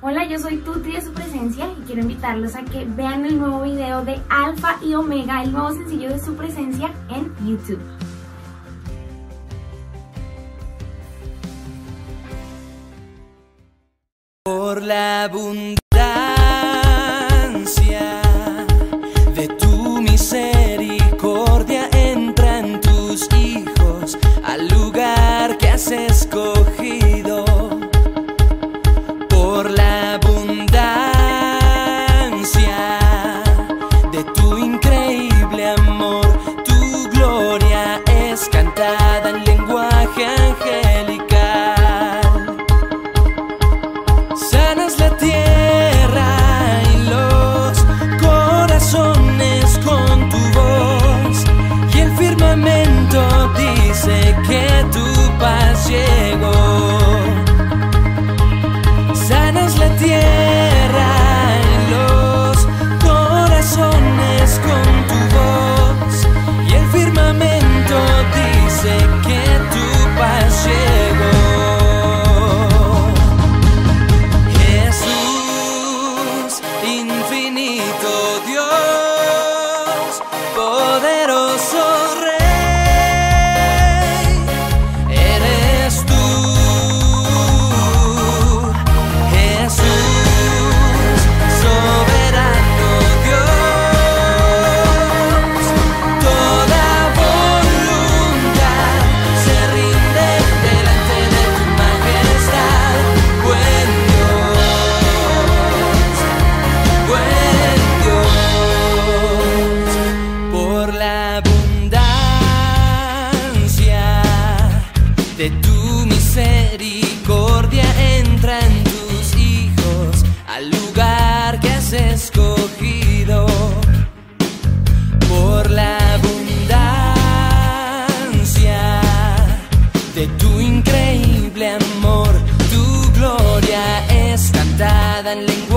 Hola, yo soy Tutri de su presencia y quiero invitarlos a que vean el nuevo video de Alfa y Omega, el nuevo sencillo de su presencia en YouTube. Por la. de tu increíble amor. Tu gloria es cantada en lenguaje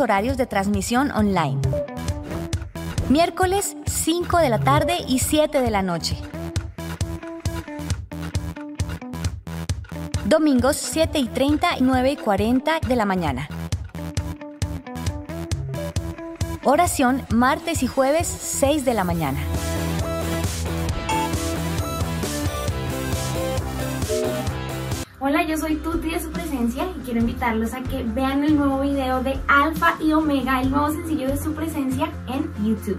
horarios de transmisión online. Miércoles 5 de la tarde y 7 de la noche. Domingos 7 y 30 y 9 y 40 de la mañana. Oración martes y jueves 6 de la mañana. Hola, yo soy Tuti de su presencia y quiero invitarlos a que vean el nuevo video de Alfa y Omega, el nuevo sencillo de su presencia en YouTube.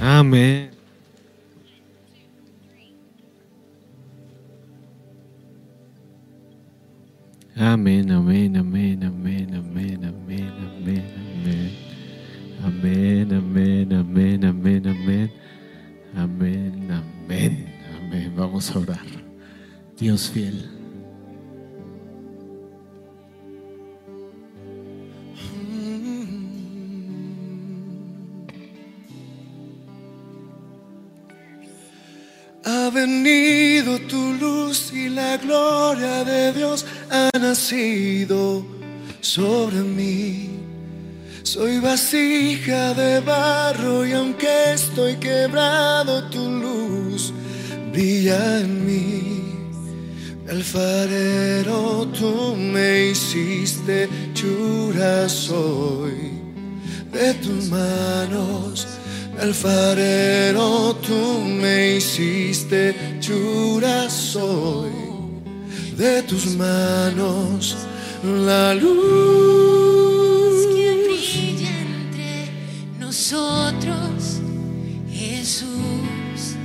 Amén. Amén, amén, amén, amén, amén, amén, amén, amén. Amén, amén, amén, amén, amén. Amén, amén, amén. Vamos a orar. Dios fiel. Ha venido tu luz y la gloria de Dios ha nacido sobre mí. Soy vasija de barro y aunque estoy quebrado, tu luz brilla en mí. Alfarero, tú me hiciste, chura soy de tus manos. Alfarero, tú me hiciste, chura soy. De tus manos. La luz. Que brilla entre nosotros, Jesús,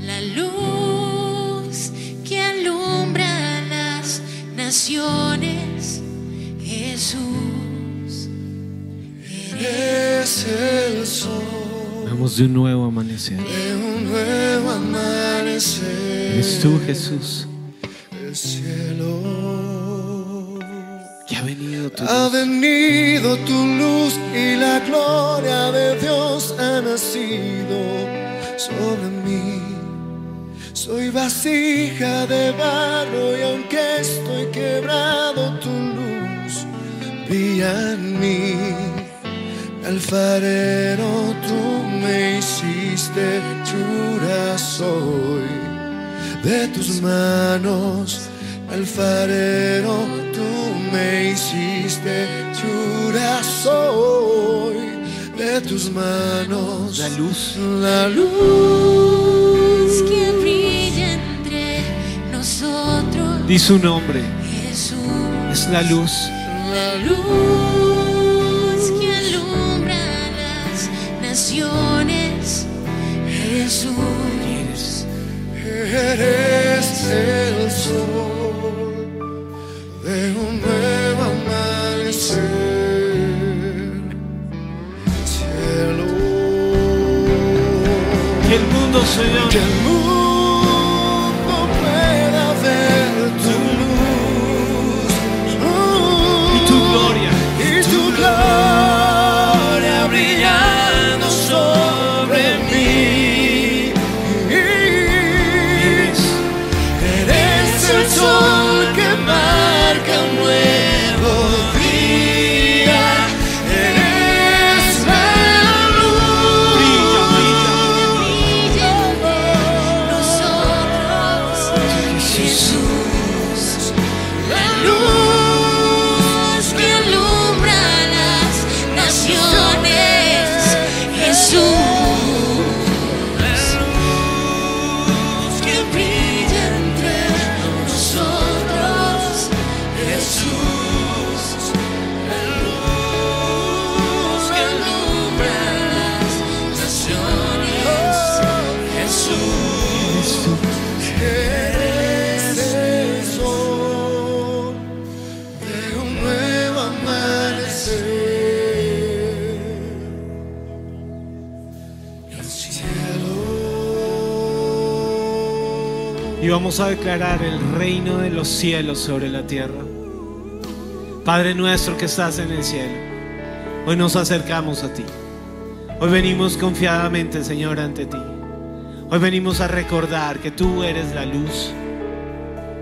la luz que alumbra las naciones, Jesús, es el sol De un nuevo amanecer. de un nuevo amanecer. Es tú, Jesús, El cielo. que ha venido tu Ha luz. venido tu luz y la gloria de Dios ha nacido sobre mí. Soy vasija de barro y aunque estoy quebrado, tu luz brilla en mí. Alfarero, tú me hiciste, chura soy de tus manos. Alfarero, tú me hiciste, chura soy tus manos. La luz. La luz. que brilla entre nosotros. Di su nombre. Jesús, Es la luz. La luz Jesús, Eres el sol de un nuevo amanecer. Cielo. Que el mundo, Señor. Que el mundo a declarar el reino de los cielos sobre la tierra. Padre nuestro que estás en el cielo, hoy nos acercamos a ti. Hoy venimos confiadamente, Señor, ante ti. Hoy venimos a recordar que tú eres la luz.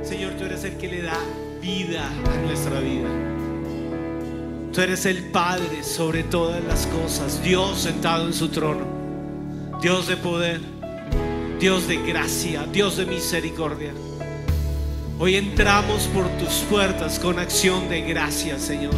Señor, tú eres el que le da vida a nuestra vida. Tú eres el Padre sobre todas las cosas, Dios sentado en su trono, Dios de poder, Dios de gracia, Dios de misericordia. Hoy entramos por tus puertas con acción de gracia, Señor.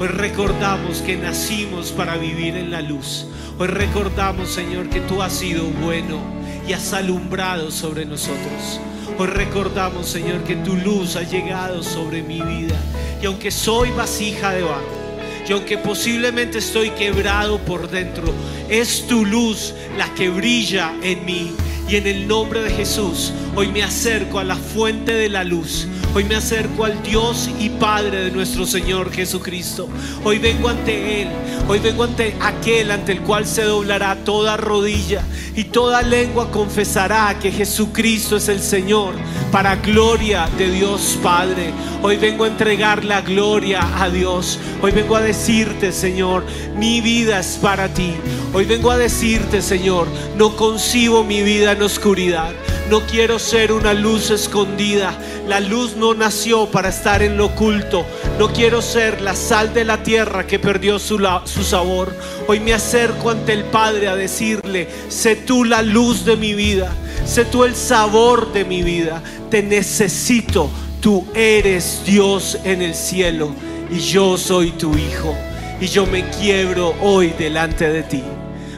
Hoy recordamos que nacimos para vivir en la luz. Hoy recordamos, Señor, que tú has sido bueno y has alumbrado sobre nosotros. Hoy recordamos, Señor, que tu luz ha llegado sobre mi vida. Y aunque soy vasija de barro, y aunque posiblemente estoy quebrado por dentro, es tu luz la que brilla en mí. Y en el nombre de Jesús, hoy me acerco a la fuente de la luz. Hoy me acerco al Dios y Padre de nuestro Señor Jesucristo. Hoy vengo ante Él. Hoy vengo ante aquel ante el cual se doblará toda rodilla y toda lengua confesará que Jesucristo es el Señor para gloria de Dios Padre. Hoy vengo a entregar la gloria a Dios. Hoy vengo a decirte, Señor, mi vida es para ti. Hoy vengo a decirte, Señor, no concibo mi vida en oscuridad. No quiero ser una luz escondida. La luz no nació para estar en lo oculto. No quiero ser la sal de la tierra que perdió su, su sabor. Hoy me acerco ante el Padre a decirle, sé tú la luz de mi vida. Sé tú el sabor de mi vida. Te necesito. Tú eres Dios en el cielo y yo soy tu hijo. Y yo me quiebro hoy delante de ti.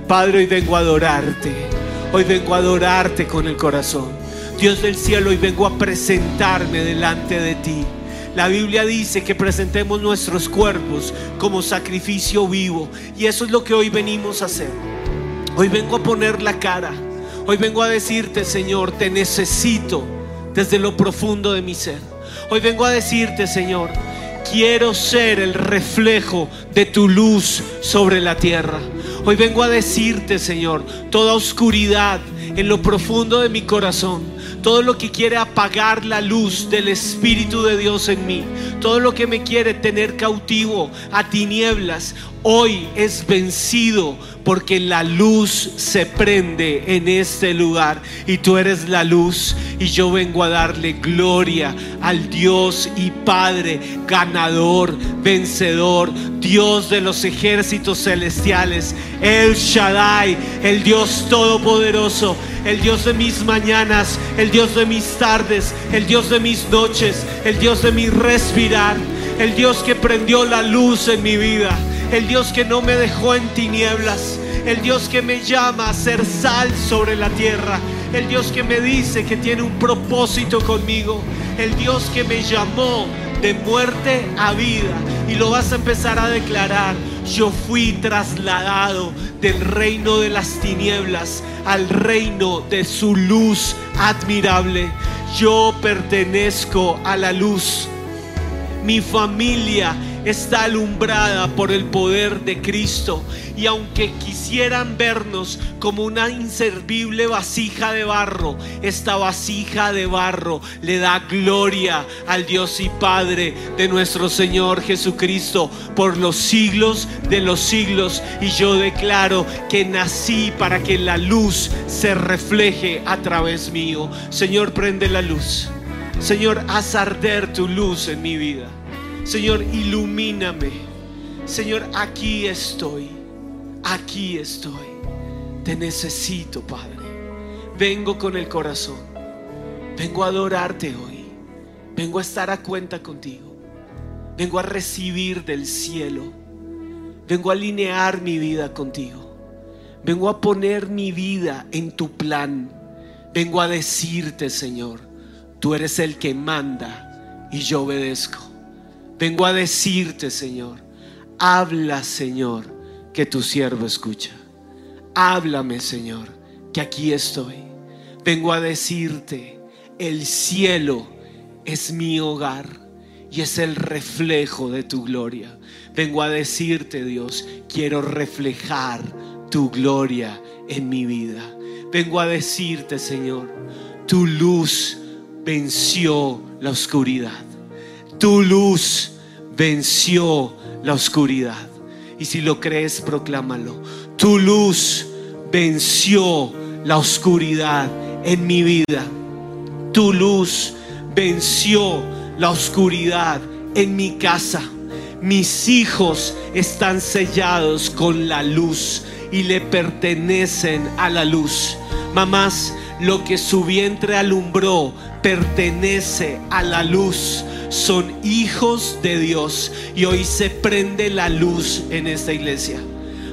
Padre, hoy vengo a adorarte. Hoy vengo a adorarte con el corazón. Dios del cielo, hoy vengo a presentarme delante de ti. La Biblia dice que presentemos nuestros cuerpos como sacrificio vivo. Y eso es lo que hoy venimos a hacer. Hoy vengo a poner la cara. Hoy vengo a decirte, Señor, te necesito desde lo profundo de mi ser. Hoy vengo a decirte, Señor, quiero ser el reflejo de tu luz sobre la tierra. Hoy vengo a decirte, Señor, toda oscuridad en lo profundo de mi corazón, todo lo que quiere apagar la luz del Espíritu de Dios en mí, todo lo que me quiere tener cautivo a tinieblas, hoy es vencido porque la luz se prende en este lugar y tú eres la luz y yo vengo a darle gloria al Dios y Padre ganador, vencedor, Dios de los ejércitos celestiales, el Shaddai, el Dios todopoderoso, el Dios de mis mañanas, el Dios de mis tardes, el Dios de mis noches, el Dios de mi respirar, el Dios que prendió la luz en mi vida el Dios que no me dejó en tinieblas, el Dios que me llama a ser sal sobre la tierra, el Dios que me dice que tiene un propósito conmigo, el Dios que me llamó de muerte a vida y lo vas a empezar a declarar. Yo fui trasladado del reino de las tinieblas al reino de su luz admirable. Yo pertenezco a la luz. Mi familia está alumbrada por el poder de Cristo. Y aunque quisieran vernos como una inservible vasija de barro, esta vasija de barro le da gloria al Dios y Padre de nuestro Señor Jesucristo por los siglos de los siglos. Y yo declaro que nací para que la luz se refleje a través mío. Señor, prende la luz. Señor, haz arder tu luz en mi vida. Señor, ilumíname. Señor, aquí estoy. Aquí estoy. Te necesito, Padre. Vengo con el corazón. Vengo a adorarte hoy. Vengo a estar a cuenta contigo. Vengo a recibir del cielo. Vengo a alinear mi vida contigo. Vengo a poner mi vida en tu plan. Vengo a decirte, Señor, tú eres el que manda y yo obedezco. Vengo a decirte, Señor, habla, Señor, que tu siervo escucha. Háblame, Señor, que aquí estoy. Vengo a decirte, el cielo es mi hogar y es el reflejo de tu gloria. Vengo a decirte, Dios, quiero reflejar tu gloria en mi vida. Vengo a decirte, Señor, tu luz venció la oscuridad. Tu luz venció la oscuridad. Y si lo crees, proclámalo. Tu luz venció la oscuridad en mi vida. Tu luz venció la oscuridad en mi casa. Mis hijos están sellados con la luz y le pertenecen a la luz. Mamás, lo que su vientre alumbró pertenece a la luz. Son hijos de Dios y hoy se prende la luz en esta iglesia.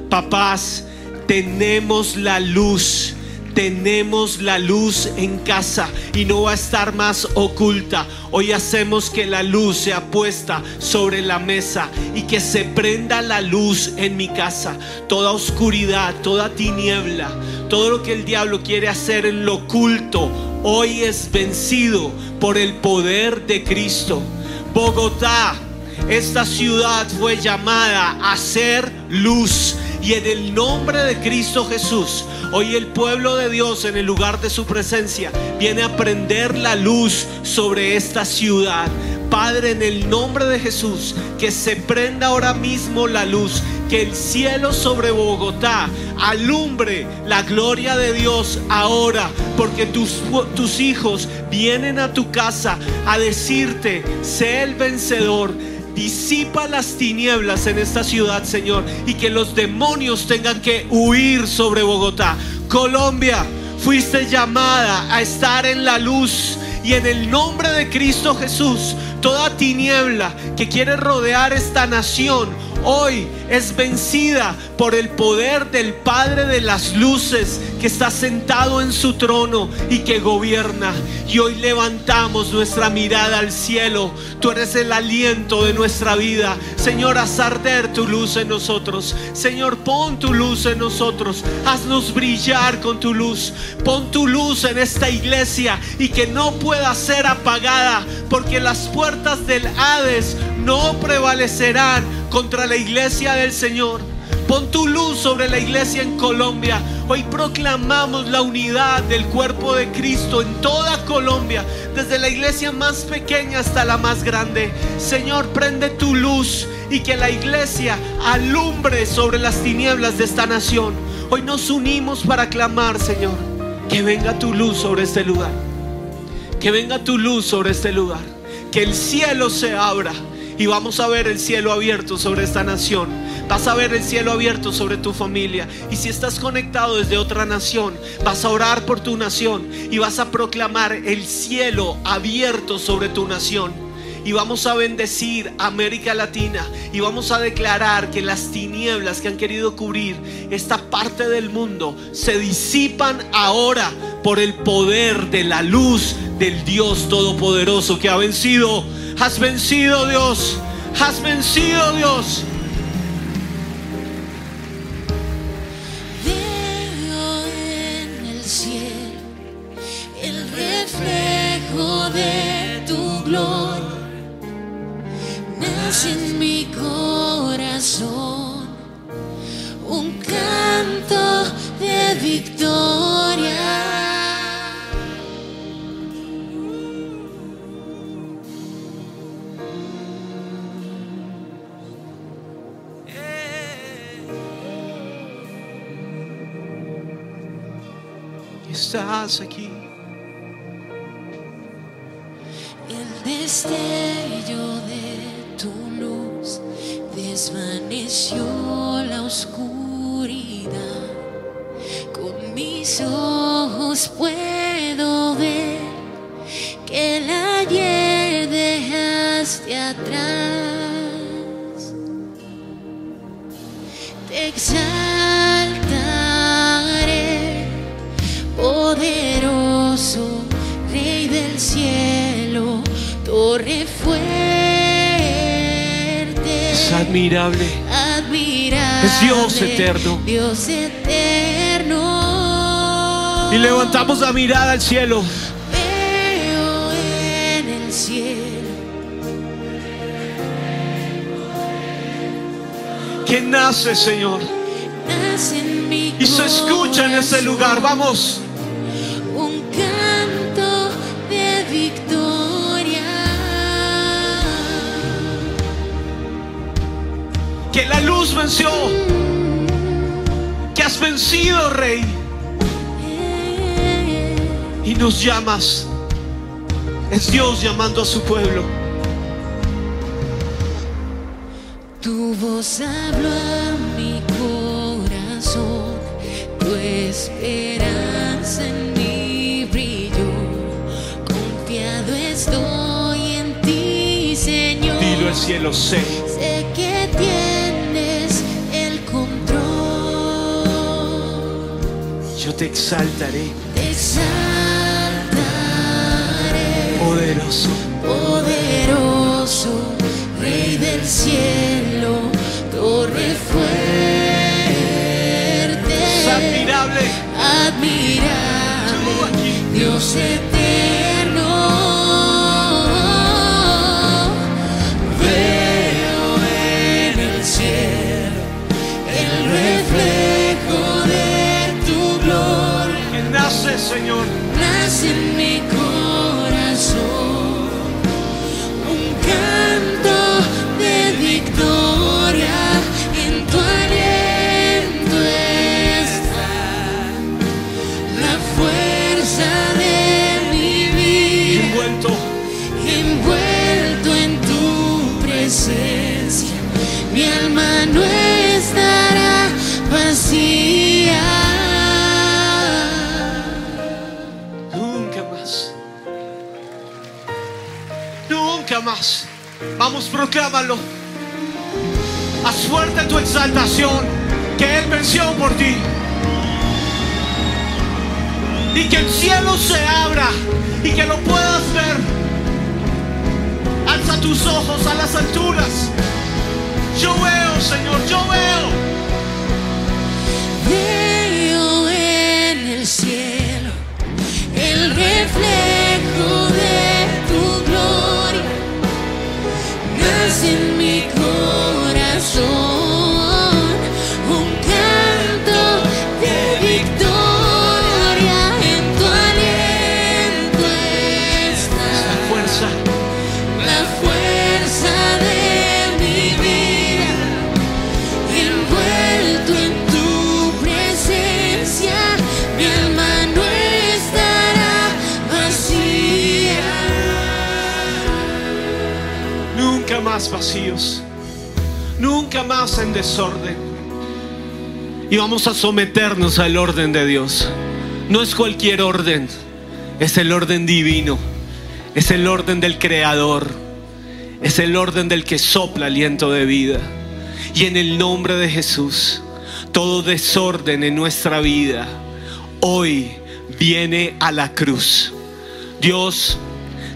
Papás, tenemos la luz. Tenemos la luz en casa y no va a estar más oculta. Hoy hacemos que la luz sea puesta sobre la mesa y que se prenda la luz en mi casa. Toda oscuridad, toda tiniebla, todo lo que el diablo quiere hacer en lo oculto, hoy es vencido por el poder de Cristo. Bogotá, esta ciudad fue llamada a ser luz. Y en el nombre de Cristo Jesús, hoy el pueblo de Dios en el lugar de su presencia viene a prender la luz sobre esta ciudad. Padre, en el nombre de Jesús, que se prenda ahora mismo la luz, que el cielo sobre Bogotá alumbre la gloria de Dios ahora, porque tus, tus hijos vienen a tu casa a decirte, sé el vencedor. Disipa las tinieblas en esta ciudad, Señor, y que los demonios tengan que huir sobre Bogotá. Colombia, fuiste llamada a estar en la luz. Y en el nombre de Cristo Jesús, toda tiniebla que quiere rodear esta nación, hoy es vencida por el poder del Padre de las Luces que está sentado en su trono y que gobierna. Y hoy levantamos nuestra mirada al cielo. Tú eres el aliento de nuestra vida. Señor, haz arder tu luz en nosotros. Señor, pon tu luz en nosotros. Haznos brillar con tu luz. Pon tu luz en esta iglesia y que no pueda ser apagada porque las puertas del Hades no prevalecerán contra la iglesia del Señor. Pon tu luz sobre la iglesia en Colombia. Hoy proclamamos la unidad del cuerpo de Cristo en toda Colombia, desde la iglesia más pequeña hasta la más grande. Señor, prende tu luz y que la iglesia alumbre sobre las tinieblas de esta nación. Hoy nos unimos para clamar, Señor, que venga tu luz sobre este lugar. Que venga tu luz sobre este lugar. Que el cielo se abra y vamos a ver el cielo abierto sobre esta nación. Vas a ver el cielo abierto sobre tu familia. Y si estás conectado desde otra nación, vas a orar por tu nación y vas a proclamar el cielo abierto sobre tu nación. y vamos a bendecir a América Latina y vamos a declarar que las tinieblas que han querido cubrir esta parte del mundo se disipan ahora por el poder de la luz del Dios Todopoderoso que ha vencido. Has vencido Dios, has vencido Dios. Veo en el cielo el reflejo de tu gloria. Nace en mi corazón Estás aquí. El destello de tu luz desvaneció la oscuridad. Con mis ojos puedo ver que el ayer dejaste atrás. Fuerte. Es admirable. admirable. Es Dios eterno. Dios eterno. Y levantamos la mirada al cielo. Veo en el cielo Que nace, Señor. nace en mi Y se escucha en ese lugar. Vamos. Luz venció. Que has vencido, Rey. Y nos llamas. Es Dios llamando a su pueblo. Tu voz habló a mi corazón, tu esperanza en mí brilló. Confiado estoy en ti, Señor. Dilo al cielo, sé. Sé que tienes te exaltaré, Te exaltaré. poderoso. poderoso, Rey del cielo, torre fuerte, Es admirable. admirable. Dios eterno. Señor. nace en mi corazón Más. Vamos, proclámalo. Haz fuerte tu exaltación. Que Él venció por ti. Y que el cielo se abra. Y que lo puedas ver. Alza tus ojos a las alturas. Yo veo, Señor, yo veo. Veo en el cielo el reflejo en mi corazón Nunca más en desorden. Y vamos a someternos al orden de Dios. No es cualquier orden. Es el orden divino. Es el orden del Creador. es el orden del que sopla aliento de vida. Y en el nombre de Jesús, todo desorden en nuestra vida hoy viene a la cruz. Dios,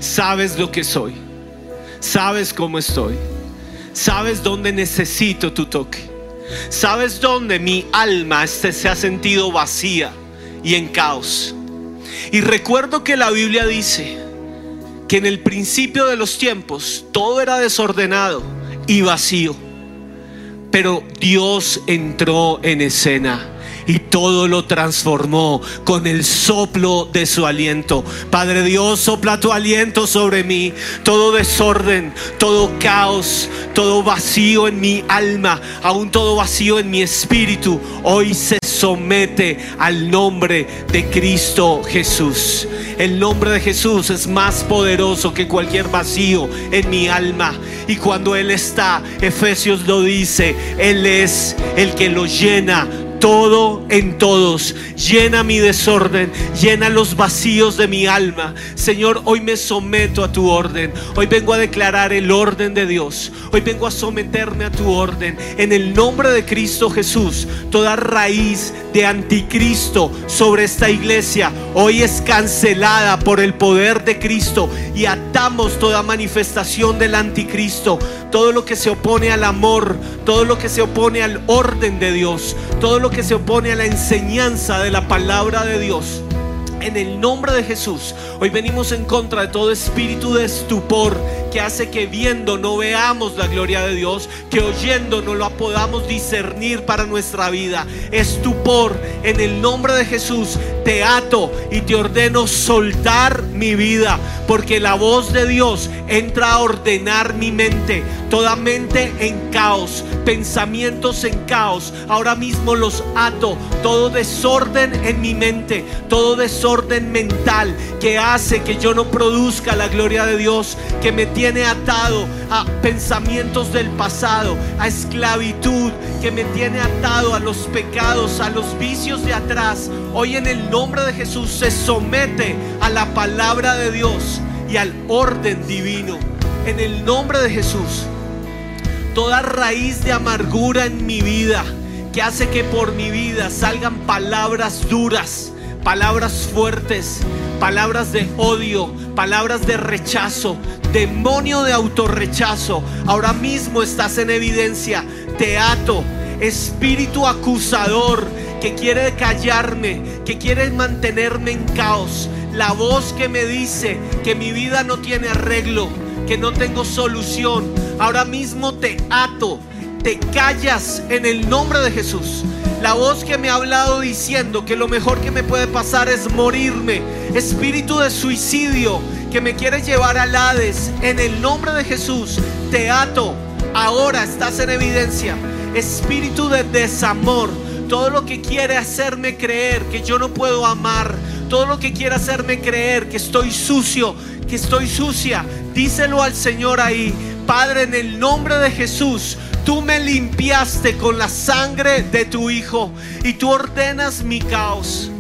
sabes lo que soy. Sabes cómo estoy. Sabes dónde necesito tu toque. Sabes dónde mi alma se ha sentido vacía y en caos. Y recuerdo que la Biblia dice que en el principio de los tiempos todo era desordenado y vacío. Pero Dios entró en escena y todo lo transformó con el soplo de su aliento. Padre Dios, sopla tu aliento sobre mí. Todo desorden, todo caos, todo vacío en mi alma, aún todo vacío en mi espíritu, hoy se somete al nombre de Cristo Jesús. El nombre de Jesús es más poderoso que cualquier vacío en mi alma. Y cuando Él está, Efesios lo dice, Él es el que lo llena todo en todos. Llena mi desorden, llena los vacíos de mi alma. Señor, hoy me someto a tu orden. Hoy vengo a declarar el orden de Dios. Hoy vengo a someterme a tu orden. En el nombre de Cristo Jesús, toda raíz de anticristo sobre esta iglesia hoy es cancelada por el poder de Cristo y atamos toda manifestación del anticristo. Todo lo que se opone al amor, todo lo que se opone al orden de Dios, todo lo que se opone a la enseñanza de la palabra de Dios. En el nombre de Jesús, hoy venimos en contra de todo espíritu de estupor que hace que viendo no veamos la gloria de Dios, que oyendo no lo podamos discernir para nuestra vida. Estupor, en el nombre de Jesús, te ato y te ordeno soltar mi vida, porque la voz de Dios entra a ordenar mi mente, toda mente en caos, pensamientos en caos. Ahora mismo los ato, todo desorden en mi mente, todo desorden mental que hace que yo no produzca la gloria de Dios, que me tiene atado a pensamientos del pasado, a esclavitud, que me tiene atado a los pecados, a los vicios de atrás. Hoy en el nombre de Jesús se somete a la palabra de Dios y al orden divino. En el nombre de Jesús, toda raíz de amargura en mi vida que hace que por mi vida salgan palabras duras, palabras fuertes, palabras de odio, palabras de rechazo, demonio de autorrechazo. Ahora mismo estás en evidencia. Te ato, espíritu acusador que quiere callarme, que quiere mantenerme en caos. La voz que me dice que mi vida no tiene arreglo, que no tengo solución. Ahora mismo te ato, te callas en el nombre de Jesús. La voz que me ha hablado diciendo que lo mejor que me puede pasar es morirme. Espíritu de suicidio que me quiere llevar al Hades. En el nombre de Jesús te ato. Ahora estás en evidencia. Espíritu de desamor. Todo lo que quiere hacerme creer que yo no puedo amar. Todo lo que quiere hacerme creer que estoy sucio, que estoy sucia. Díselo al Señor ahí. Padre, en el nombre de Jesús, tú me limpiaste con la sangre de tu Hijo y tú ordenas mi caos.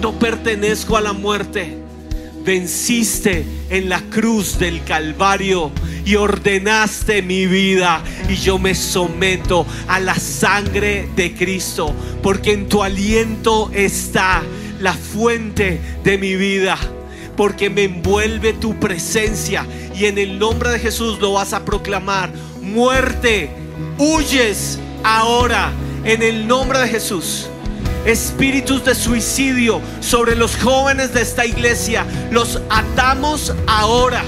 No pertenezco a la muerte. Venciste en la cruz del Calvario y ordenaste mi vida y yo me someto a la sangre de Cristo porque en tu aliento está la fuente de mi vida porque me envuelve tu presencia y en el nombre de Jesús lo vas a proclamar. Muerte, huyes ahora en el nombre de Jesús. Espíritus de suicidio sobre los jóvenes de esta iglesia los atamos ahora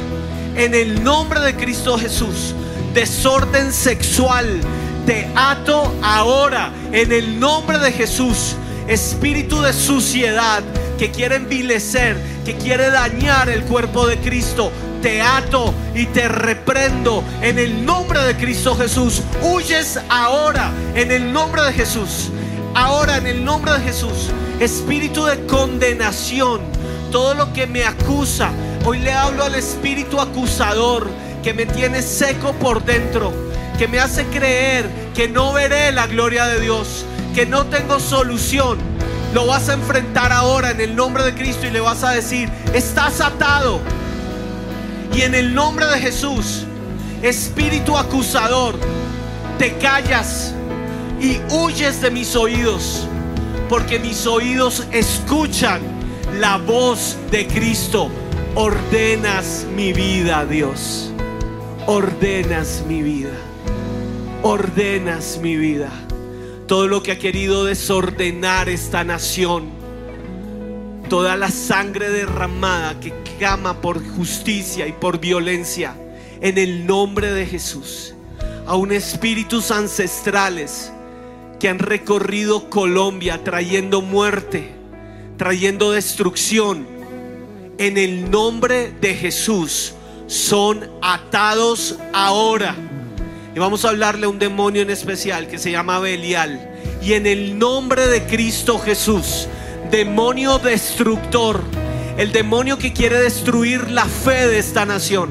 en el nombre de Cristo Jesús. Desorden sexual, te ato ahora en el nombre de Jesús. Espíritu de suciedad que quiere envilecer, que quiere dañar el cuerpo de Cristo, te ato y te reprendo en el nombre de Cristo Jesús. Huyes ahora en el nombre de Jesús. Ahora en el nombre de Jesús. Espíritu de condenación. Todo lo que me acusa. Hoy le hablo al espíritu acusador que me tiene seco por dentro. Que me hace creer que no veré la gloria de Dios. Que no tengo solución. Lo vas a enfrentar ahora en el nombre de Cristo y le vas a decir, estás atado. Y en el nombre de Jesús espíritu acusador, te callas y huyes de mis oídos, porque mis oídos escuchan la voz de Cristo. Ordenas mi vida, Dios. Ordenas mi vida. Ordenas mi vida. Todo lo que ha querido desordenar esta nación. Toda la sangre derramada que por justicia y por violencia. En el nombre de Jesús. Aún espíritus ancestrales que han recorrido Colombia trayendo muerte, trayendo destrucción. En el nombre de Jesús son atados ahora. Y vamos a hablarle a un demonio en especial que se llama Belial. Y en el nombre de Cristo Jesús, demonio destructor, el demonio que quiere destruir la fe de esta nación,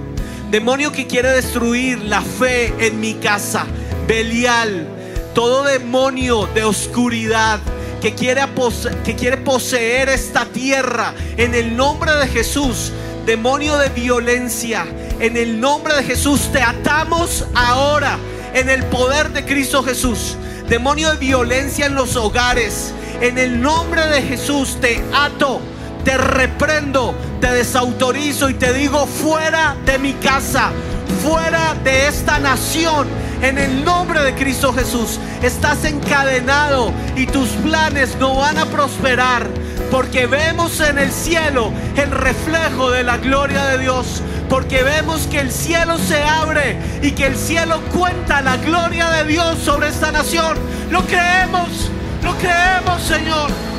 demonio que quiere destruir la fe en mi casa, Belial, todo demonio de oscuridad que quiere, poseer esta tierra, en el nombre de Jesús, demonio de violencia, en el nombre de Jesús te atamos ahora, en el poder de Cristo Jesús. Demonio de violencia en los hogares, en el nombre de Jesús te ato, te reprendo, te desautorizo y te digo fuera de mi casa, fuera de esta nación. En el nombre de Cristo Jesús estás encadenado y tus planes no van a prosperar porque vemos en el cielo el reflejo de la gloria de Dios. Porque vemos que el cielo se abre y que el cielo cuenta la gloria de Dios sobre esta nación. Lo creemos, lo creemos, Señor.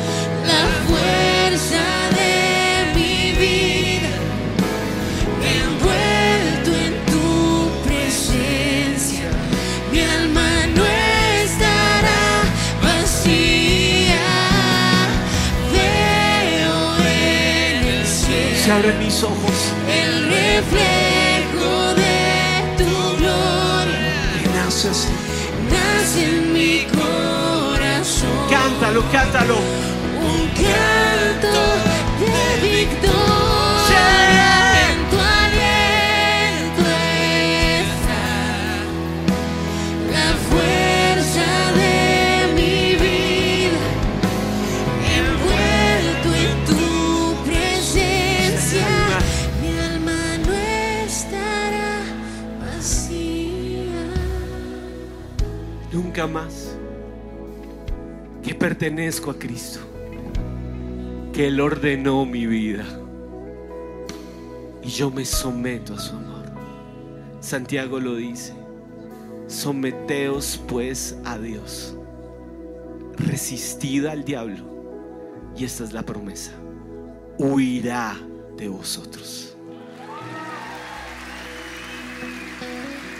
Se abren mis ojos el reflejo de tu gloria, naces. nace en mi corazón Cántalo, cántalo. un canto de victoria. En Nunca más. Que pertenezco a Cristo. Que Él ordenó mi vida. Y yo me someto a su amor. Santiago lo dice. Someteos pues a Dios. Resistid al diablo. Y esta es la promesa. Huirá de vosotros.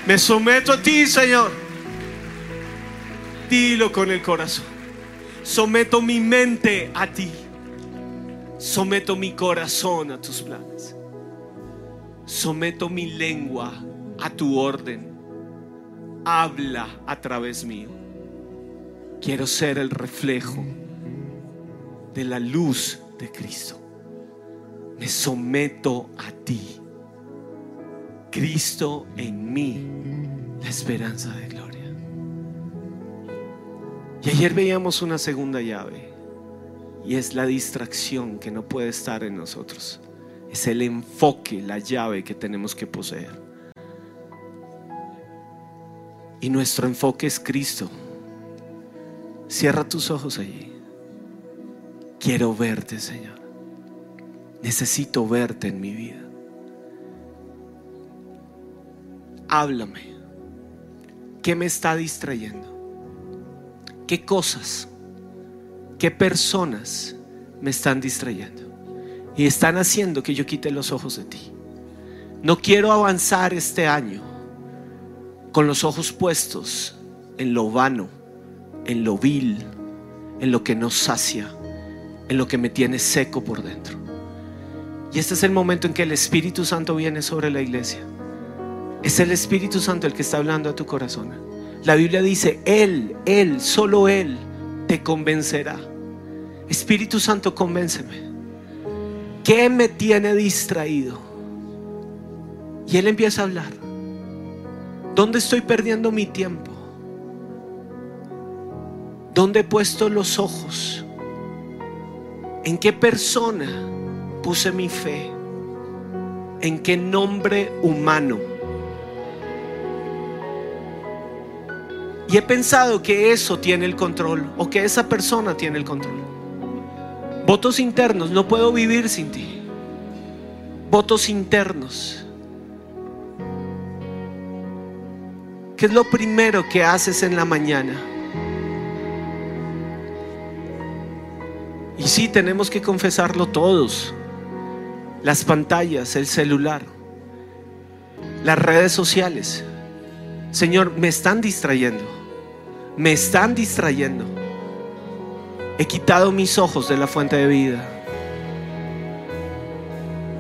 Me someto a ti, Señor. Dilo con el corazón. Someto mi mente a ti. Someto mi corazón a tus planes. Someto mi lengua a tu orden. Habla a través mío. Quiero ser el reflejo de la luz de Cristo. Me someto a ti. Cristo en mí, la esperanza de gloria. Y ayer veíamos una segunda llave y es la distracción que no puede estar en nosotros. Es el enfoque, la llave que tenemos que poseer. Y nuestro enfoque es Cristo. Cierra tus ojos allí. Quiero verte, Señor. Necesito verte en mi vida. Háblame. ¿Qué me está distrayendo? ¿Qué cosas, qué personas me están distrayendo? Y están haciendo que yo quite los ojos de ti. No quiero avanzar este año con los ojos puestos en lo vano, en lo vil, en lo que no sacia, en lo que me tiene seco por dentro. Y este es el momento en que el Espíritu Santo viene sobre la iglesia. Es el Espíritu Santo el que está hablando a tu corazón. La Biblia dice, Él, Él, solo Él te convencerá. Espíritu Santo, convénceme. ¿Qué me tiene distraído? Y Él empieza a hablar. ¿Dónde estoy perdiendo mi tiempo? ¿Dónde he puesto los ojos? ¿En qué persona puse mi fe? ¿En qué nombre humano? Y he pensado que eso tiene el control o que esa persona tiene el control. Votos internos, no puedo vivir sin ti. Votos internos. ¿Qué es lo primero que haces en la mañana? Y sí, tenemos que confesarlo todos. Las pantallas, el celular, las redes sociales. Señor, me están distrayendo. Me están distrayendo. He quitado mis ojos de la fuente de vida.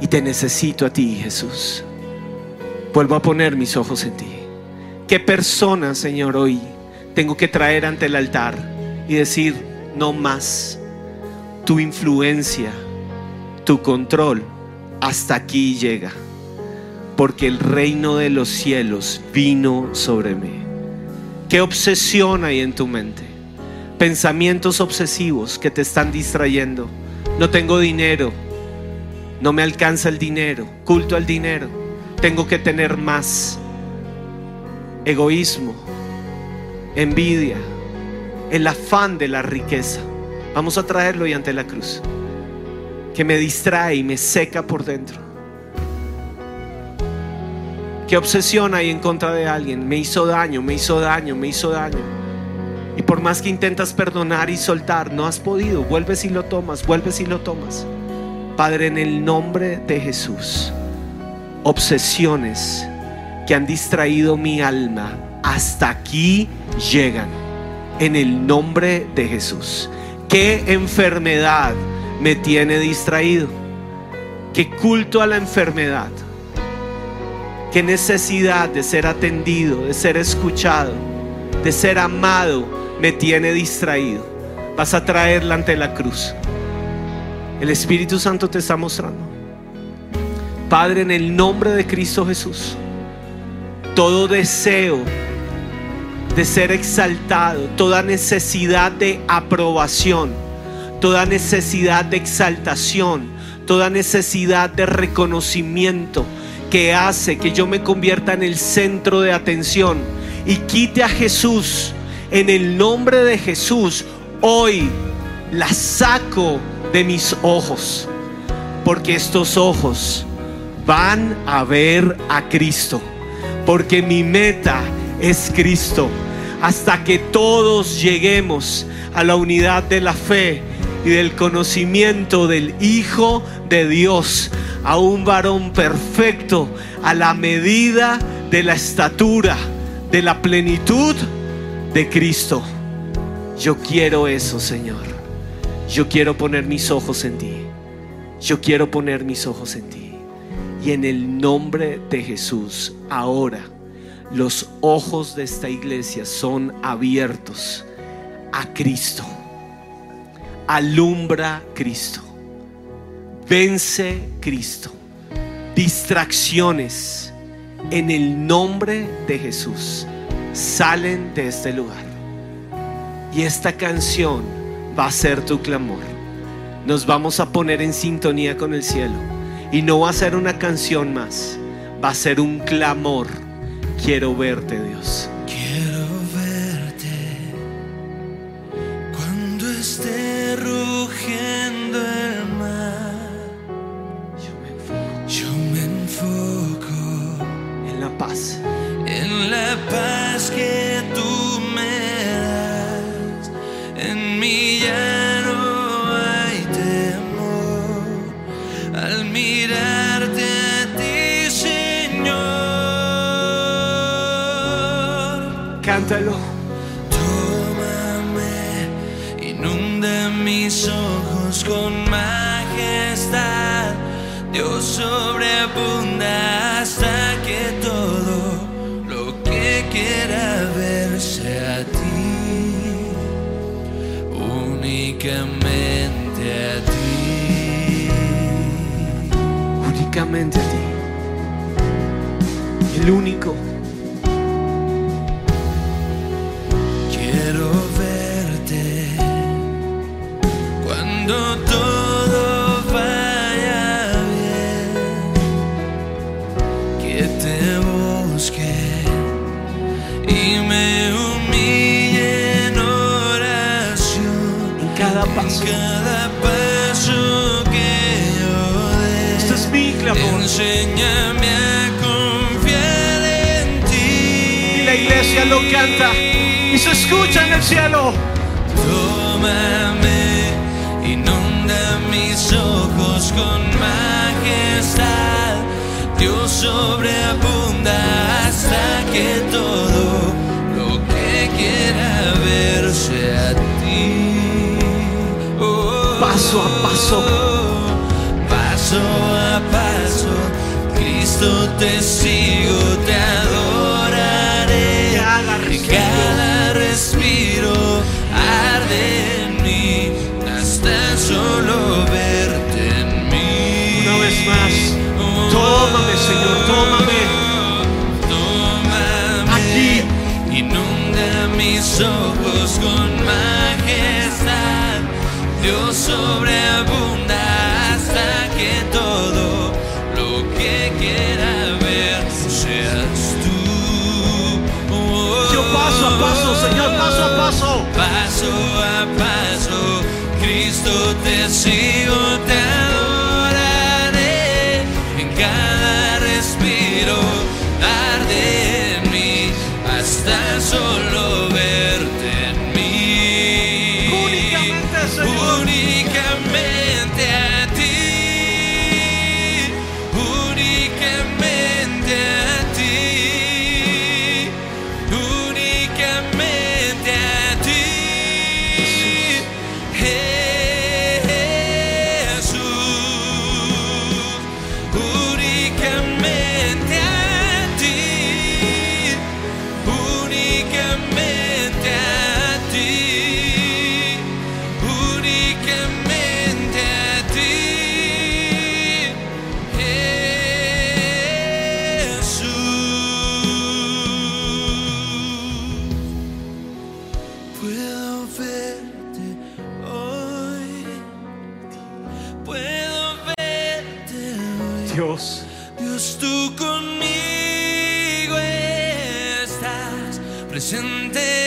Y te necesito a ti, Jesús. Vuelvo a poner mis ojos en ti. ¿Qué persona, Señor, hoy tengo que traer ante el altar y decir, no más? Tu influencia, tu control, hasta aquí llega. Porque el reino de los cielos vino sobre mí. ¿Qué obsesión hay en tu mente? Pensamientos obsesivos que te están distrayendo. No tengo dinero. No me alcanza el dinero. Culto al dinero. Tengo que tener más. Egoísmo. Envidia. El afán de la riqueza. Vamos a traerlo y ante la cruz. Que me distrae y me seca por dentro. ¿Qué obsesión hay en contra de alguien? Me hizo daño, me hizo daño, me hizo daño. Y por más que intentas perdonar y soltar, no has podido. Vuelves y lo tomas, vuelves y lo tomas. Padre, en el nombre de Jesús, obsesiones que han distraído mi alma, hasta aquí llegan. En el nombre de Jesús. ¿Qué enfermedad me tiene distraído? ¿Qué culto a la enfermedad? ¿Qué necesidad de ser atendido, de ser escuchado, de ser amado me tiene distraído? Vas a traerla ante la cruz. El Espíritu Santo te está mostrando. Padre, en el nombre de Cristo Jesús, todo deseo de ser exaltado, toda necesidad de aprobación, toda necesidad de exaltación, toda necesidad de reconocimiento que hace que yo me convierta en el centro de atención y quite a Jesús en el nombre de Jesús, hoy la saco de mis ojos, porque estos ojos van a ver a Cristo, porque mi meta es Cristo, hasta que todos lleguemos a la unidad de la fe y del conocimiento del Hijo de Dios, a un varón perfecto, a la medida de la estatura, de la plenitud de Cristo. Yo quiero eso, Señor. Yo quiero poner mis ojos en ti. Yo quiero poner mis ojos en ti. Y en el nombre de Jesús, ahora los ojos de esta iglesia son abiertos a Cristo. Alumbra Cristo. Vence Cristo. Distracciones en el nombre de Jesús salen de este lugar. Y esta canción va a ser tu clamor. Nos vamos a poner en sintonía con el cielo. Y no va a ser una canción más. Va a ser un clamor. Quiero verte, Dios. Siéntelo. Tómame, inunda mis ojos con majestad. Dios sobreabunda hasta que todo lo que quiera ver sea a ti, únicamente a ti. Únicamente a ti. El único. Enséñame a confiar en ti. Y la iglesia lo canta. Y se escucha en el cielo. Tómame, inunda mis ojos con majestad. Dios sobreabunda hasta que todo lo que quiera ver sea a ti. Oh, Paso a paso Cristo te sigo, te adoraré. Cada respiro. cada respiro arde en mí hasta solo verte en mí. Una vez más. Tómame, Señor, tómame. Tómame. Aquí. Inunda mis ojos con majestad. Dios sobreabunda Dios. Dios, tú conmigo estás, presente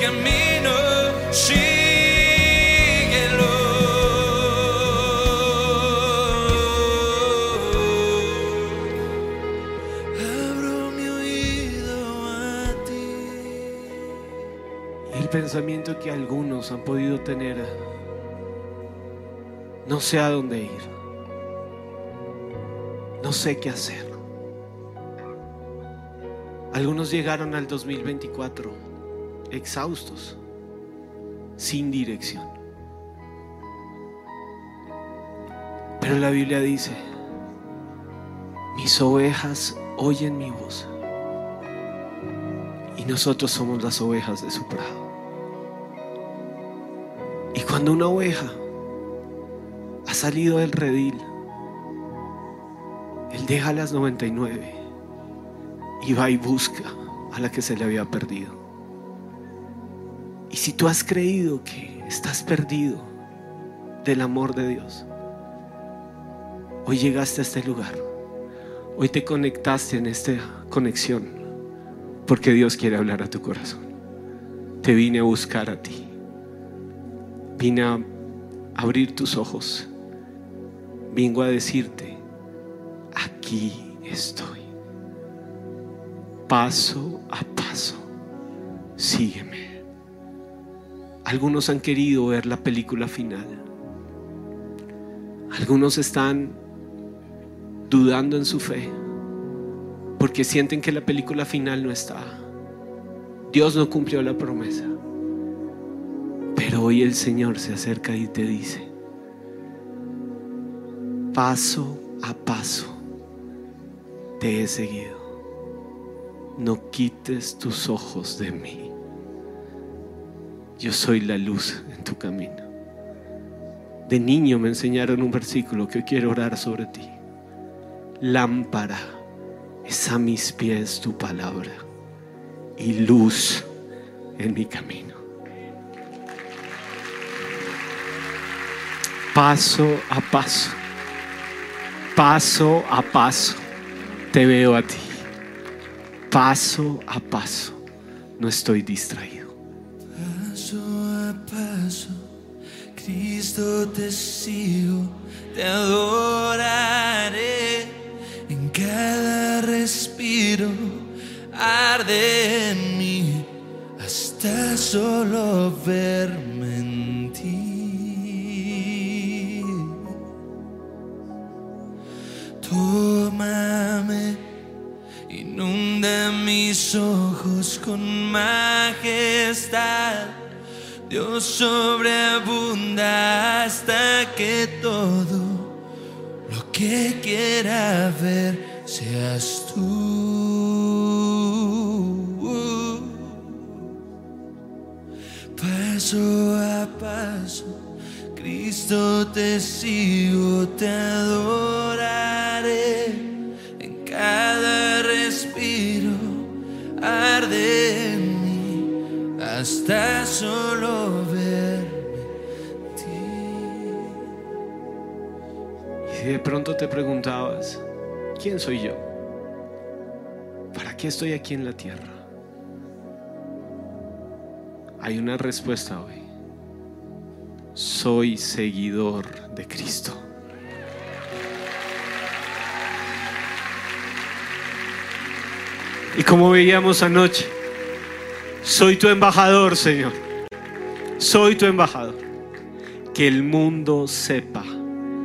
camino. Síguelo. Abro mi oído a ti. El pensamiento que algunos han podido tener, no sé a dónde ir, no sé qué hacer. Algunos llegaron al 2024 exhaustos, sin dirección. Pero la Biblia dice, mis ovejas oyen mi voz y nosotros somos las ovejas de su prado. Y cuando una oveja ha salido del redil, él deja las 99 y va y busca a la que se le había perdido. Y si tú has creído que estás perdido del amor de Dios, hoy llegaste a este lugar, hoy te conectaste en esta conexión, porque Dios quiere hablar a tu corazón. Te vine a buscar a ti, vine a abrir tus ojos, vengo a decirte, aquí estoy paso a paso. Sígueme. Algunos han querido ver la película final. Algunos están dudando en su fe porque sienten que la película final no está. Dios no cumplió la promesa. Pero hoy el Señor se acerca y te dice, paso a paso te he seguido no quites tus ojos de mí. Yo soy la luz en tu camino. De niño me enseñaron un versículo que quiero orar sobre ti. Lámpara es a mis pies tu palabra y luz en mi camino. Paso a paso, paso a paso, te veo a ti paso a paso. No estoy distraído. Cristo te sigo, te adoraré en cada respiro, arde en mí hasta solo verme en ti. Tómame. Inunda mis ojos con majestad. Dios sobreabunda hasta que todo lo que quiera ver seas tú. Paso a paso, Cristo te sigo, te adoraré en cada respiro arde hasta solo verme en Y de pronto te preguntabas, ¿quién soy yo? ¿Para qué estoy aquí en la tierra? Hay una respuesta hoy. soy seguidor de Cristo. Y como veíamos anoche, soy tu embajador, Señor. Soy tu embajador. Que el mundo sepa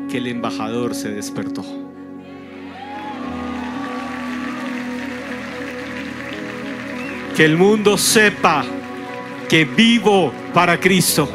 que el embajador se despertó. Que el mundo sepa que vivo para Cristo.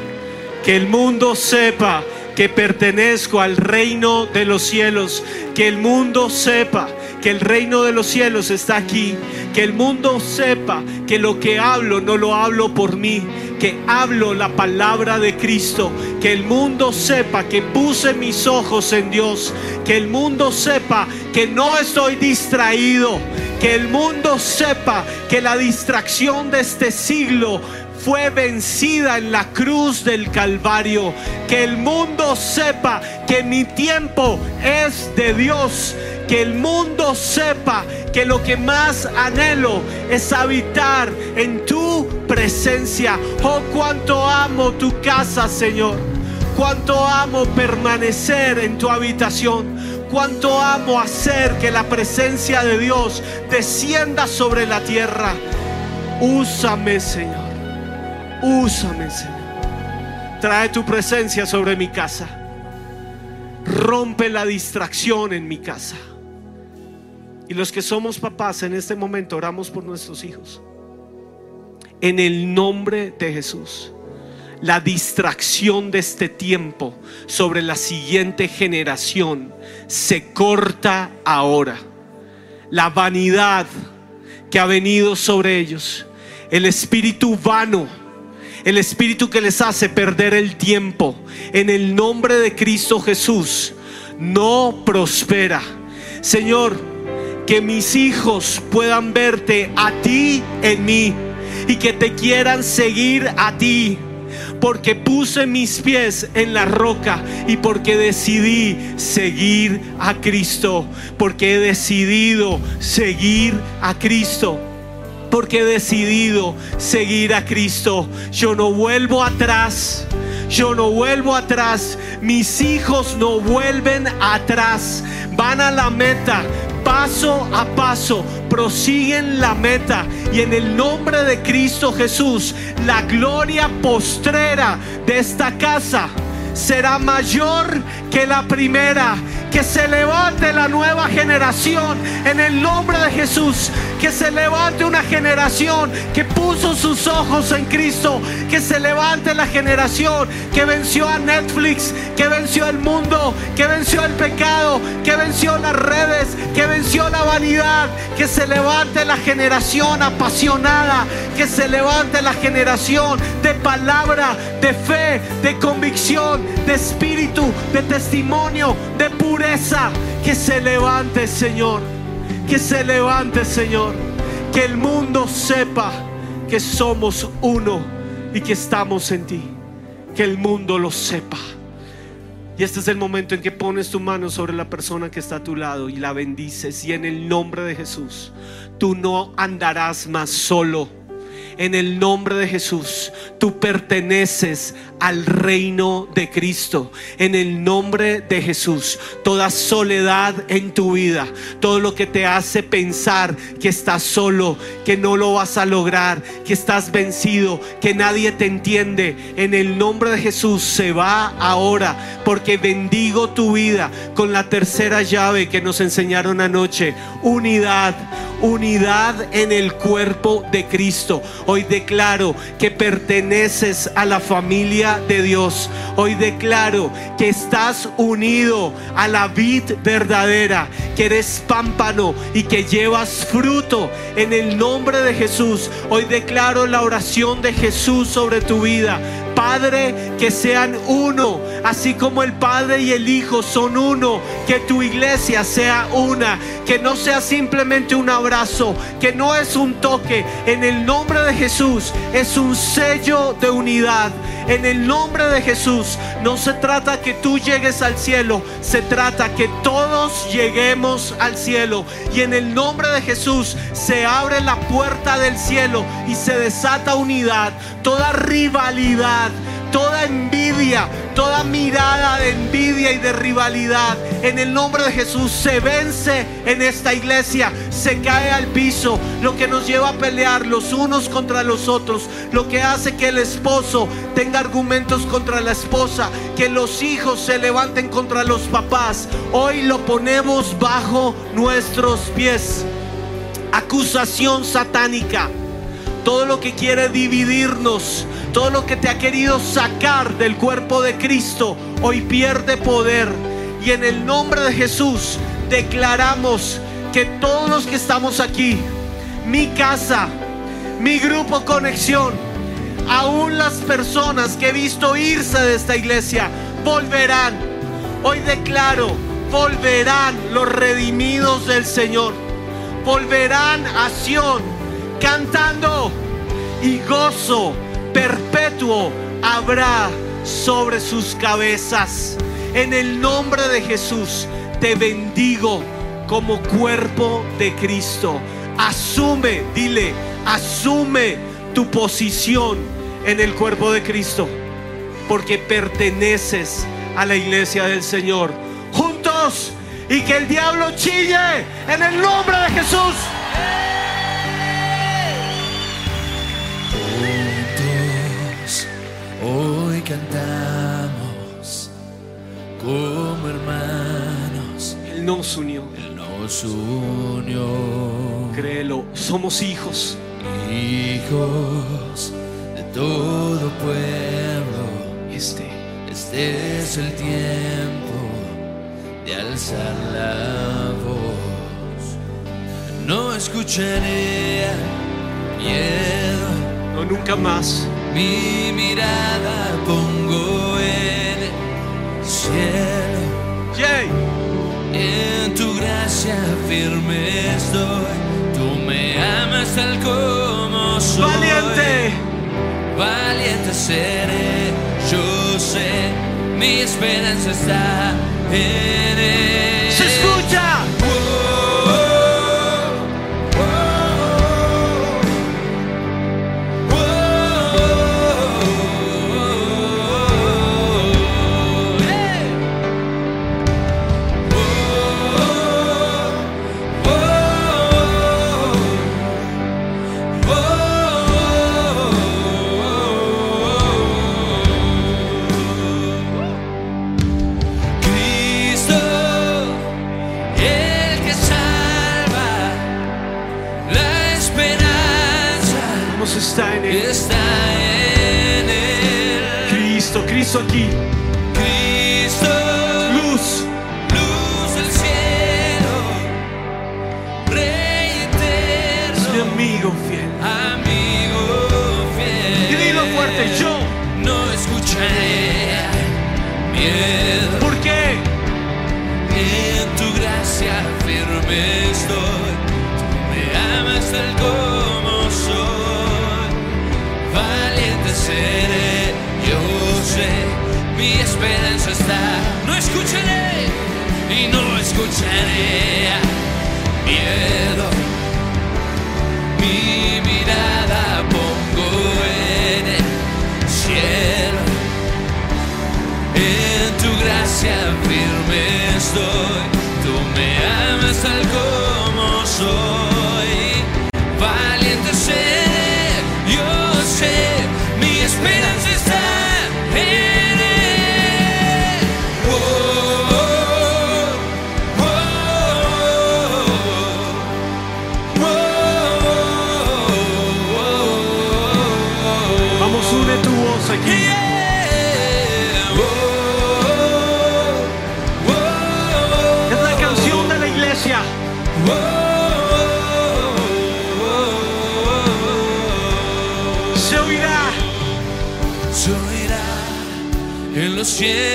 Que el mundo sepa que pertenezco al reino de los cielos. Que el mundo sepa que el reino de los cielos está aquí. Que el mundo sepa que lo que hablo no lo hablo por mí. Que hablo la palabra de Cristo. Que el mundo sepa que puse mis ojos en Dios. Que el mundo sepa que no estoy distraído. Que el mundo sepa que la distracción de este siglo fue vencida en la cruz del Calvario. Que el mundo sepa que mi tiempo es de Dios. Que el mundo sepa que lo que más anhelo es habitar en tu presencia. Oh, cuánto amo tu casa, Señor. Cuánto amo permanecer en tu habitación. Cuánto amo hacer que la presencia de Dios descienda sobre la tierra. Úsame, Señor. Úsame, Señor. Trae tu presencia sobre mi casa. Rompe la distracción en mi casa. Y los que somos papás en este momento oramos por nuestros hijos. En el nombre de Jesús. La distracción de este tiempo sobre la siguiente generación se corta ahora. La vanidad que ha venido sobre ellos. El espíritu vano el espíritu que les hace perder el tiempo, en el nombre de Cristo Jesús, no prospera. Señor, que mis hijos puedan verte a ti en mí y que te quieran seguir a ti. Porque puse mis pies en la roca y porque decidí seguir a Cristo. Porque he decidido seguir a Cristo porque he decidido seguir a Cristo. Yo no vuelvo atrás. Yo no vuelvo atrás. Mis hijos no vuelven atrás. Van a la meta. Paso a paso, prosiguen la meta y en el nombre de Cristo Jesús, la gloria postrera de esta casa será mayor que la primera. Que se levante la nueva generación en el nombre de Jesús. Que se levante una generación que puso sus ojos en Cristo. Que se levante la generación que venció a Netflix, que venció el mundo, que venció el pecado, que venció las redes, que venció la vanidad. Que se levante la generación apasionada. Que se levante la generación de palabra, de fe, de convicción, de espíritu, de testimonio, de pureza. Que se levante, Señor. Que se levante, Señor. Que el mundo sepa que somos uno y que estamos en ti. Que el mundo lo sepa. Y este es el momento en que pones tu mano sobre la persona que está a tu lado y la bendices. Y en el nombre de Jesús, tú no andarás más solo. En el nombre de Jesús, tú perteneces al reino de Cristo. En el nombre de Jesús, toda soledad en tu vida, todo lo que te hace pensar que estás solo, que no lo vas a lograr, que estás vencido, que nadie te entiende, en el nombre de Jesús se va ahora, porque bendigo tu vida con la tercera llave que nos enseñaron anoche, unidad, unidad en el cuerpo de Cristo. Hoy declaro que perteneces a la familia de Dios. Hoy declaro que estás unido a la vid verdadera, que eres pámpano y que llevas fruto en el nombre de Jesús. Hoy declaro la oración de Jesús sobre tu vida. Padre, que sean uno, así como el Padre y el Hijo son uno, que tu iglesia sea una, que no sea simplemente un abrazo, que no es un toque, en el nombre de Jesús es un sello de unidad. En el nombre de Jesús no se trata que tú llegues al cielo, se trata que todos lleguemos al cielo. Y en el nombre de Jesús se abre la puerta del cielo y se desata unidad, toda rivalidad toda envidia, toda mirada de envidia y de rivalidad, en el nombre de Jesús se vence en esta iglesia, se cae al piso, lo que nos lleva a pelear los unos contra los otros, lo que hace que el esposo tenga argumentos contra la esposa, que los hijos se levanten contra los papás. Hoy lo ponemos bajo nuestros pies. Acusación satánica todo lo que quiere dividirnos, todo lo que te ha querido sacar del cuerpo de Cristo, hoy pierde poder. Y en el nombre de Jesús declaramos que todos los que estamos aquí, mi casa, mi grupo conexión, aún las personas que he visto irse de esta iglesia, volverán. Hoy declaro, volverán los redimidos del Señor. Volverán a Sión cantando y gozo perpetuo habrá sobre sus cabezas. En el nombre de Jesús te bendigo como cuerpo de Cristo. Asume, dile, asume tu posición en el cuerpo de Cristo, porque perteneces a la iglesia del Señor. Juntos y que el diablo chille en el nombre de Jesús. Hoy cantamos como hermanos. Él nos unió. Él nos unió. Créelo, somos hijos. Hijos de todo pueblo. Este Este es el tiempo de alzar la voz. No escucharé miedo. no nunca más. Mi mirada pongo en el cielo. Yay. En tu gracia firme estoy. Tú me amas tal como soy. Valiente. Valiente seré. Yo sé, mi esperanza está en él. No escucharé y no escucharé miedo. Mi mirada pongo en el cielo. En tu gracia firme estoy, en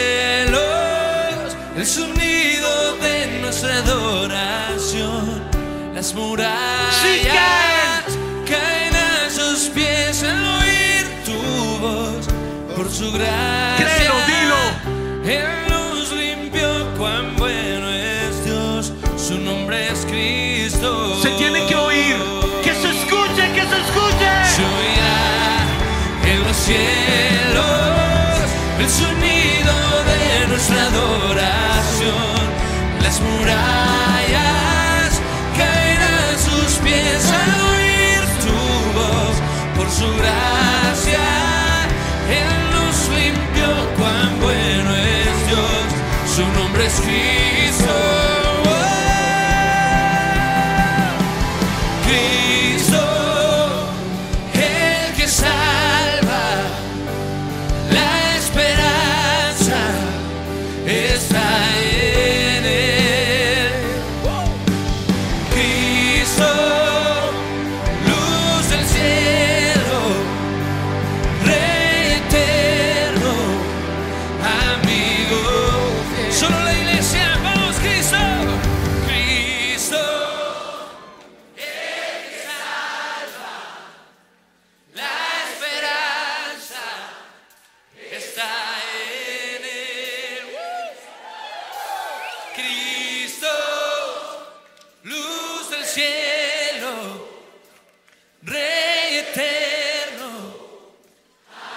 cielo, Rey eterno.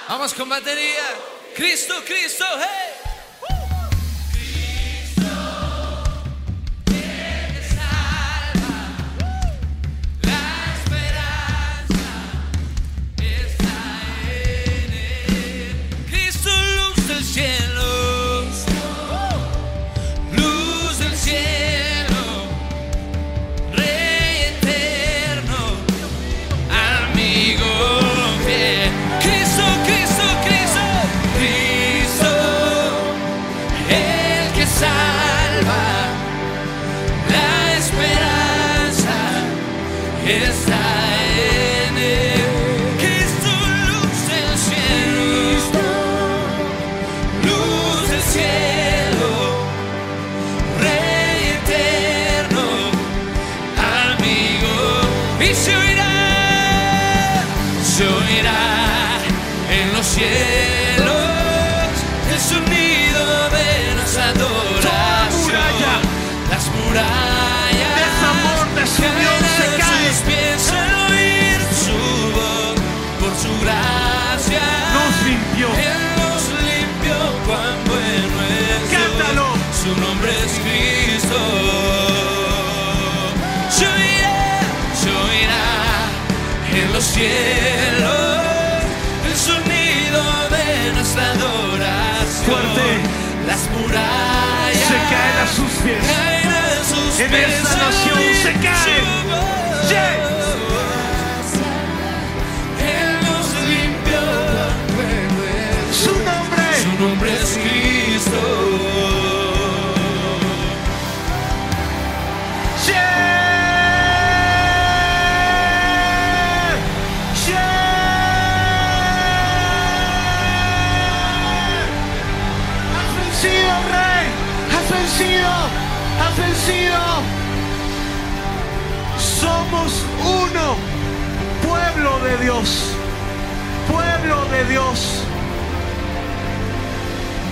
Vamos con batería. Cristo, Cristo, hey. Pies. En esta nación se cae. Has vencido. Somos uno. Pueblo de Dios. Pueblo de Dios.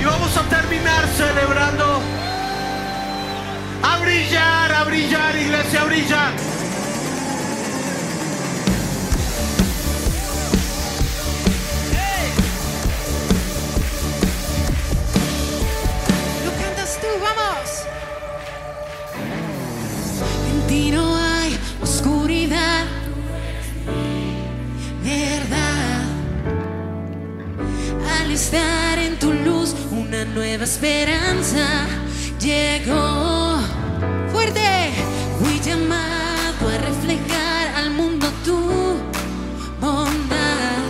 Y vamos a terminar celebrando. A brillar, a brillar, iglesia, a brillar. Estar en tu luz, una nueva esperanza llegó. Fuerte, fui llamado a reflejar al mundo tu bondad.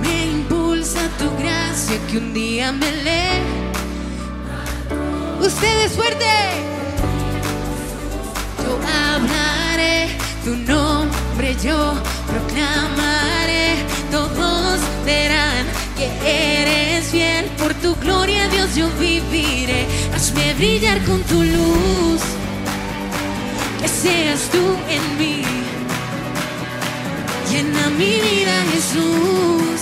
Me impulsa tu gracia que un día me lee. Ustedes fuerte. Yo hablaré tu nombre, yo proclamaré. Todos verán que eres fiel. Por tu gloria, Dios, yo viviré. Hazme brillar con tu luz. Que seas tú en mí. Llena mi vida, Jesús.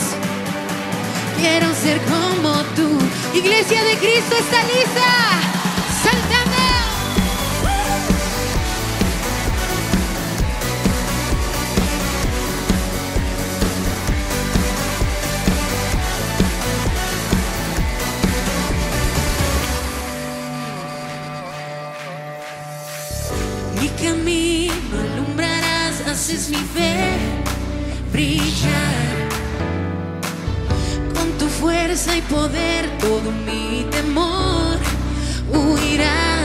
Quiero ser como tú. Iglesia de Cristo está lista. Poder, todo mi temor huirá.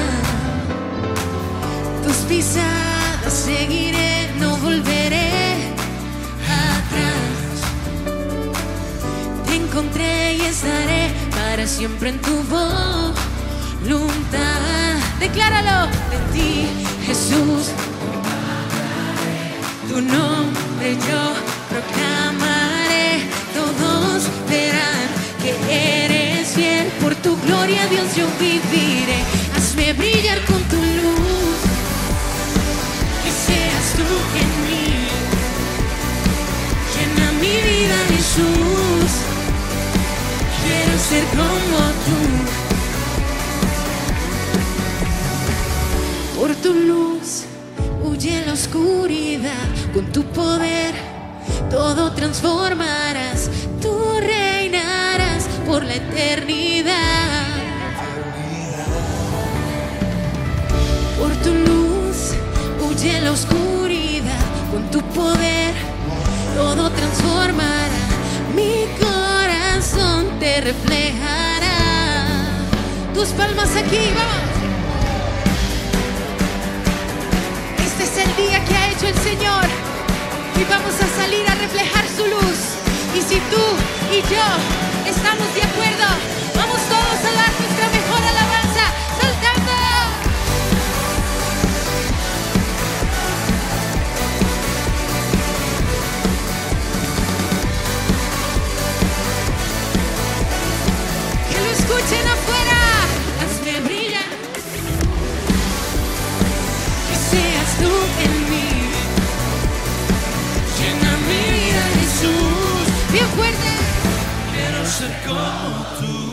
Tus pisadas seguiré, no volveré atrás. Te encontré y estaré para siempre en tu voluntad. Decláralo de ti, Jesús. Tu nombre yo proclamaré, gloria, Dios, yo viviré. Hazme brillar con tu luz, que seas tú en mí. Llena mi vida, Jesús. Quiero ser como tú. Por tu luz huye la oscuridad, con tu poder todo transformarás, tú reinarás por la eternidad. Huye la oscuridad, con tu poder todo transformará, mi corazón te reflejará. Tus palmas aquí, vamos. Este es el día que ha hecho el Señor y vamos a salir a reflejar su luz. Y si tú y yo estamos de acuerdo, vamos todos a dar como tú.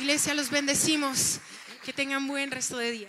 Iglesia, los bendecimos. Que tengan buen resto de día.